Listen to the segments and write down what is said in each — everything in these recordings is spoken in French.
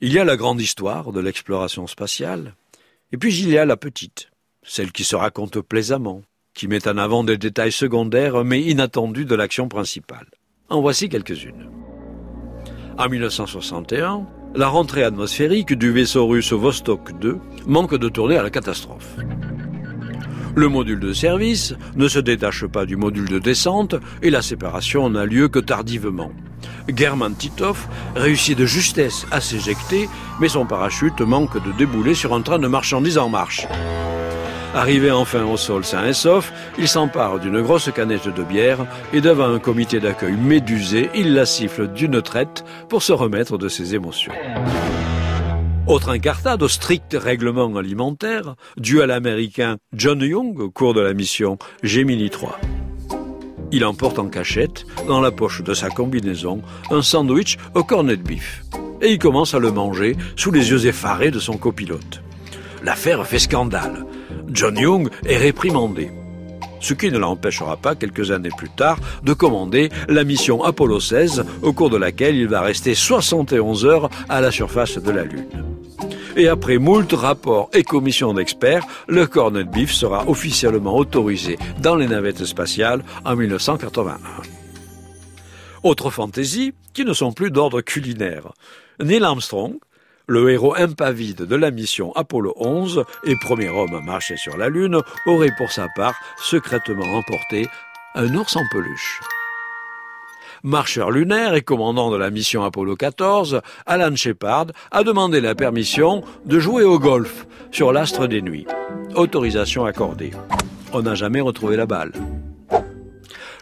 Il y a la grande histoire de l'exploration spatiale, et puis il y a la petite, celle qui se raconte plaisamment, qui met en avant des détails secondaires mais inattendus de l'action principale. En voici quelques-unes. En 1961, la rentrée atmosphérique du vaisseau russe Vostok 2 manque de tourner à la catastrophe. Le module de service ne se détache pas du module de descente et la séparation n'a lieu que tardivement. German Titov réussit de justesse à s'éjecter, mais son parachute manque de débouler sur un train de marchandises en marche. Arrivé enfin au sol sain et sauf, il s'empare d'une grosse canette de bière et devant un comité d'accueil médusé, il la siffle d'une traite pour se remettre de ses émotions. Autre incartade au strict règlement alimentaire, dû à l'américain John Young au cours de la mission Gemini 3. Il emporte en cachette, dans la poche de sa combinaison, un sandwich au cornet de beef. Et il commence à le manger sous les yeux effarés de son copilote. L'affaire fait scandale. John Young est réprimandé. Ce qui ne l'empêchera pas, quelques années plus tard, de commander la mission Apollo 16, au cours de laquelle il va rester 71 heures à la surface de la Lune et après moult rapports et commissions d'experts, le cornet beef sera officiellement autorisé dans les navettes spatiales en 1981. Autres fantaisies qui ne sont plus d'ordre culinaire. Neil Armstrong, le héros impavide de la mission Apollo 11 et premier homme à marcher sur la Lune, aurait pour sa part secrètement emporté un ours en peluche marcheur lunaire et commandant de la mission Apollo 14, Alan Shepard a demandé la permission de jouer au golf sur l'astre des nuits. Autorisation accordée. On n'a jamais retrouvé la balle.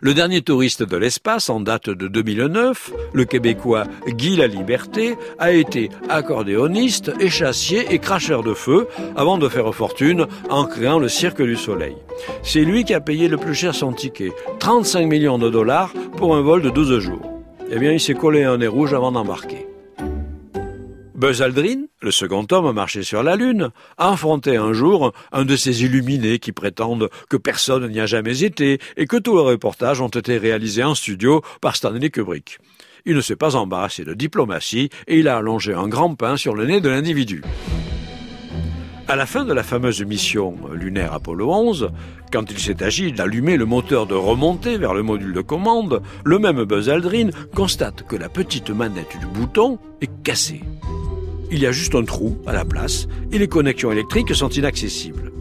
Le dernier touriste de l'espace, en date de 2009, le Québécois Guy La Liberté, a été accordéoniste, échassier et cracheur de feu avant de faire fortune en créant le Cirque du Soleil. C'est lui qui a payé le plus cher son ticket, 35 millions de dollars pour un vol de 12 jours. Eh bien, il s'est collé un nez rouge avant d'embarquer. Buzz Aldrin, le second homme à marcher sur la Lune, a affronté un jour un de ces illuminés qui prétendent que personne n'y a jamais été et que tous les reportages ont été réalisés en studio par Stanley Kubrick. Il ne s'est pas embarrassé de diplomatie et il a allongé un grand pain sur le nez de l'individu. À la fin de la fameuse mission lunaire Apollo 11, quand il s'est agi d'allumer le moteur de remontée vers le module de commande, le même Buzz Aldrin constate que la petite manette du bouton est cassée il y a juste un trou à la place et les connexions électriques sont inaccessibles.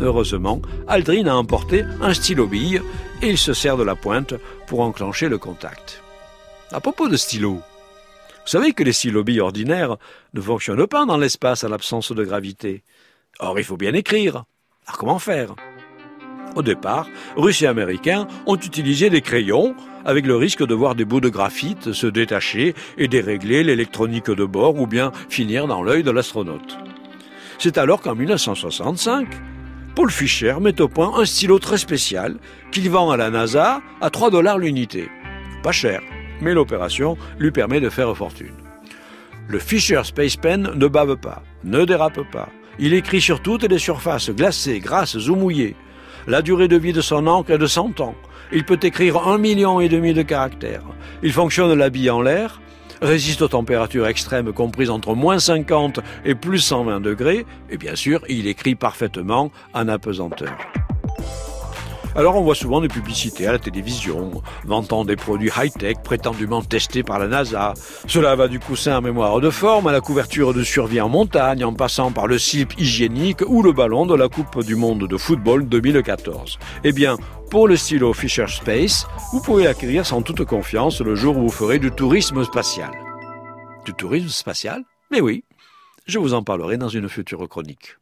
Heureusement, Aldrin a emporté un stylo bille et il se sert de la pointe pour enclencher le contact. À propos de stylo, vous savez que les stylos billes ordinaires ne fonctionnent pas dans l'espace à l'absence de gravité. Or, il faut bien écrire. Alors comment faire? Au départ, Russes et Américains ont utilisé des crayons avec le risque de voir des bouts de graphite se détacher et dérégler l'électronique de bord ou bien finir dans l'œil de l'astronaute. C'est alors qu'en 1965, Paul Fischer met au point un stylo très spécial qu'il vend à la NASA à 3 dollars l'unité. Pas cher, mais l'opération lui permet de faire fortune. Le Fischer Space Pen ne bave pas, ne dérape pas. Il écrit sur toutes les surfaces glacées, grasses ou mouillées. La durée de vie de son encre est de 100 ans. Il peut écrire un million et demi de caractères. Il fonctionne la bille en l'air, résiste aux températures extrêmes comprises entre moins 50 et plus 120 degrés, et bien sûr, il écrit parfaitement en apesanteur. Alors on voit souvent des publicités à la télévision, vantant des produits high-tech prétendument testés par la NASA. Cela va du coussin à mémoire de forme à la couverture de survie en montagne, en passant par le slip hygiénique ou le ballon de la Coupe du Monde de football 2014. Eh bien, pour le stylo Fisher Space, vous pouvez l'acquérir sans toute confiance le jour où vous ferez du tourisme spatial. Du tourisme spatial? Mais oui, je vous en parlerai dans une future chronique.